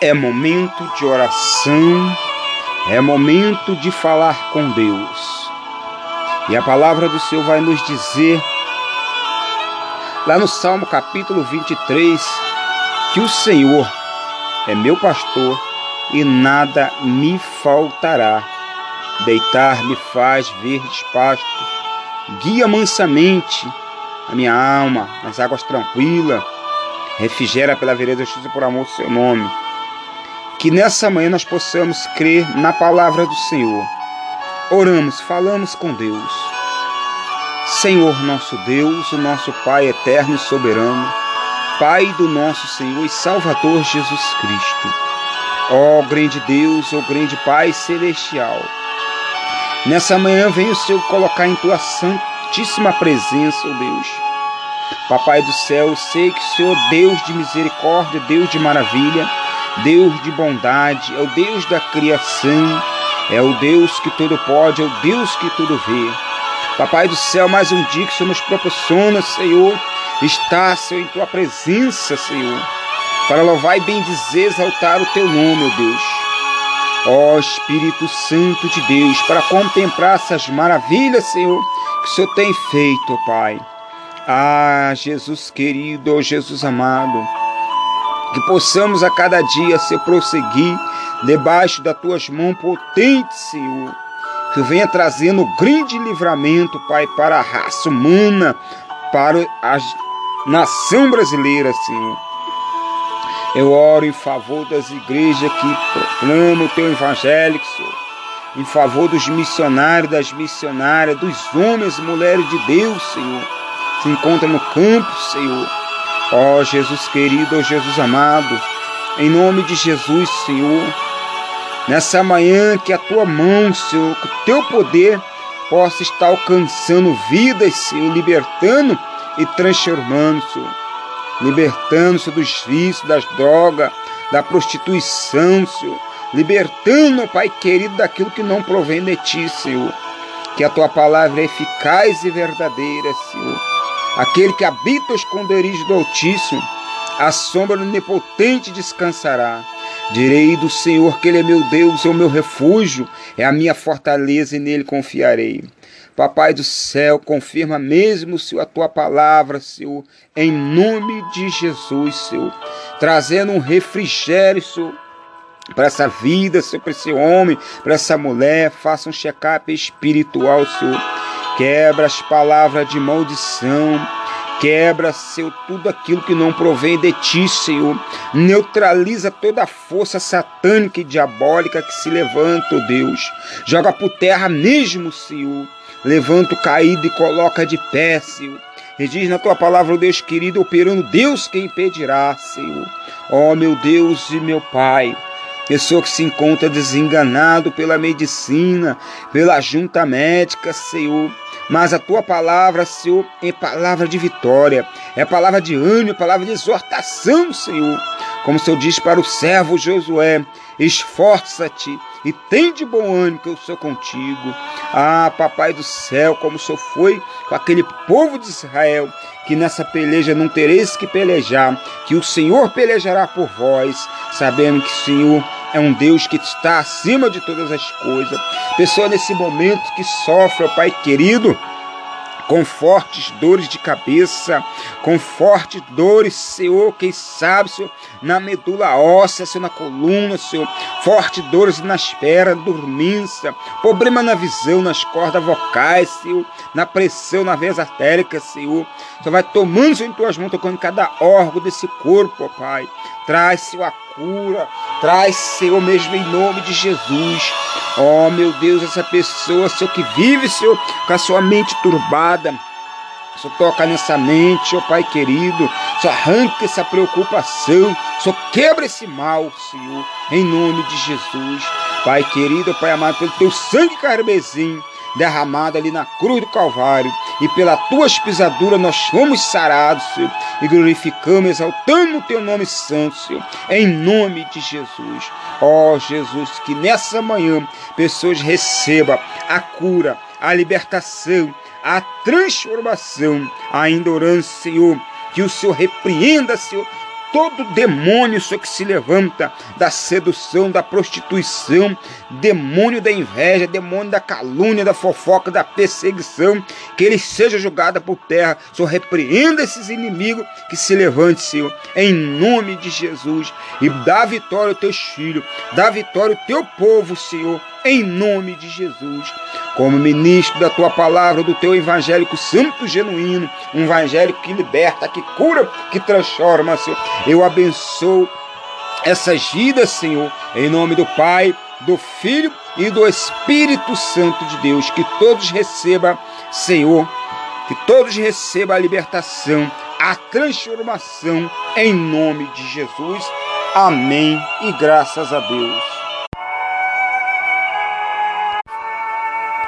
É momento de oração, é momento de falar com Deus. E a palavra do Senhor vai nos dizer, lá no Salmo capítulo 23, que o Senhor é meu pastor e nada me faltará. Deitar-me faz verdes pastos, guia mansamente a minha alma nas águas tranquilas, refrigera pela vereda justiça por amor do seu nome. Que nessa manhã nós possamos crer na palavra do Senhor. Oramos, falamos com Deus. Senhor nosso Deus, o nosso Pai eterno e soberano, Pai do nosso Senhor e Salvador Jesus Cristo. Ó grande Deus, ó grande Pai celestial. Nessa manhã vem o Senhor colocar em tua santíssima presença, ó Deus. Papai do céu, sei que o Senhor, Deus de misericórdia, Deus de maravilha, Deus de bondade, é o Deus da criação, é o Deus que tudo pode, é o Deus que tudo vê. Papai do céu, mais um dia que o Senhor nos proporciona, Senhor, está, Senhor, em tua presença, Senhor, para louvar e bendizer, exaltar o teu nome, ó Deus. Ó Espírito Santo de Deus, para contemplar essas maravilhas, Senhor, que o Senhor tem feito, Pai. Ah, Jesus querido, ó Jesus amado, que possamos a cada dia se prosseguir debaixo das tuas mãos potentes, Senhor. Que venha trazendo grande livramento, Pai, para a raça humana, para a nação brasileira, Senhor. Eu oro em favor das igrejas que proclamam o teu evangelho, Senhor. Em favor dos missionários, das missionárias, dos homens e mulheres de Deus, Senhor. Se encontram no campo, Senhor Ó oh, Jesus querido, ó oh, Jesus amado, em nome de Jesus, Senhor, nessa manhã que a tua mão, Senhor, que o teu poder possa estar alcançando vidas, Senhor, libertando e transformando, Senhor, libertando, Senhor, dos vícios, das drogas, da prostituição, Senhor, libertando, Pai querido, daquilo que não provém de ti, Senhor. Que a tua palavra é eficaz e verdadeira, Senhor Aquele que habita o esconderijo do Altíssimo, a sombra do Onipotente descansará. Direi do Senhor que Ele é meu Deus, é o meu refúgio, é a minha fortaleza e nele confiarei. Papai do céu, confirma mesmo, Senhor, a tua palavra, Senhor, em nome de Jesus, Senhor, trazendo um refrigério, Senhor, para essa vida, Senhor, para esse homem, para essa mulher, faça um check-up espiritual, Senhor Quebra as palavras de maldição. Quebra, Senhor, tudo aquilo que não provém de ti, Senhor. Neutraliza toda a força satânica e diabólica que se levanta, oh Deus. Joga por terra mesmo, Senhor. Levanta o caído e coloca de pé, Senhor. E diz na tua palavra, oh Deus querido, operando Deus que impedirá, Senhor. Ó oh, meu Deus e meu Pai. Pessoa que se encontra desenganado pela medicina, pela junta médica, Senhor mas a tua palavra, Senhor, é palavra de vitória, é palavra de ânimo, é palavra de exortação, Senhor. Como o Senhor diz para o servo Josué: esforça-te e tem de bom ânimo que eu sou contigo. Ah, Papai do céu, como o Senhor foi com aquele povo de Israel, que nessa peleja não tereis que pelejar, que o Senhor pelejará por vós, sabendo que o Senhor é um Deus que está acima de todas as coisas. Pessoa nesse momento que sofre, ó Pai querido, com fortes dores de cabeça, com fortes dores, Senhor, quem sabe, Senhor, na medula óssea, Senhor, na coluna, Senhor, fortes dores nas pernas, dormência, problema na visão, nas cordas vocais, Senhor, na pressão, na veias artéricas, Senhor. Senhor vai tomando, Senhor, em tuas mãos, tocando cada órgão desse corpo, ó Pai. Traz, Senhor, a cura, traz, Senhor, mesmo em nome de Jesus. Oh, meu Deus, essa pessoa, Senhor, que vive, Senhor, com a sua mente turbada. Senhor, toca nessa mente, ó Pai querido. Senhor, arranca essa preocupação. Senhor, quebra esse mal, Senhor, em nome de Jesus. Pai querido, Pai amado, pelo teu sangue carmesim derramado ali na cruz do Calvário, e pela tuas pisaduras nós fomos sarados, Senhor, e glorificamos, exaltando o teu nome santo, Senhor, em nome de Jesus. Ó oh, Jesus, que nessa manhã pessoas recebam a cura, a libertação, a transformação, ainda orando, Senhor, que o Senhor repreenda, Senhor, todo demônio, Senhor, que se levanta da sedução, da prostituição, demônio da inveja, demônio da calúnia, da fofoca, da perseguição, que ele seja julgado por terra. Senhor, repreenda esses inimigos que se levante, Senhor, em nome de Jesus, e dá vitória aos teus filhos, dá vitória ao teu povo, Senhor, em nome de Jesus. Como ministro da tua palavra, do teu evangélico santo genuíno, um evangélico que liberta, que cura, que transforma, Senhor. Eu abençoo essas vidas, Senhor, em nome do Pai, do Filho e do Espírito Santo de Deus. Que todos recebam, Senhor, que todos recebam a libertação, a transformação, em nome de Jesus. Amém e graças a Deus.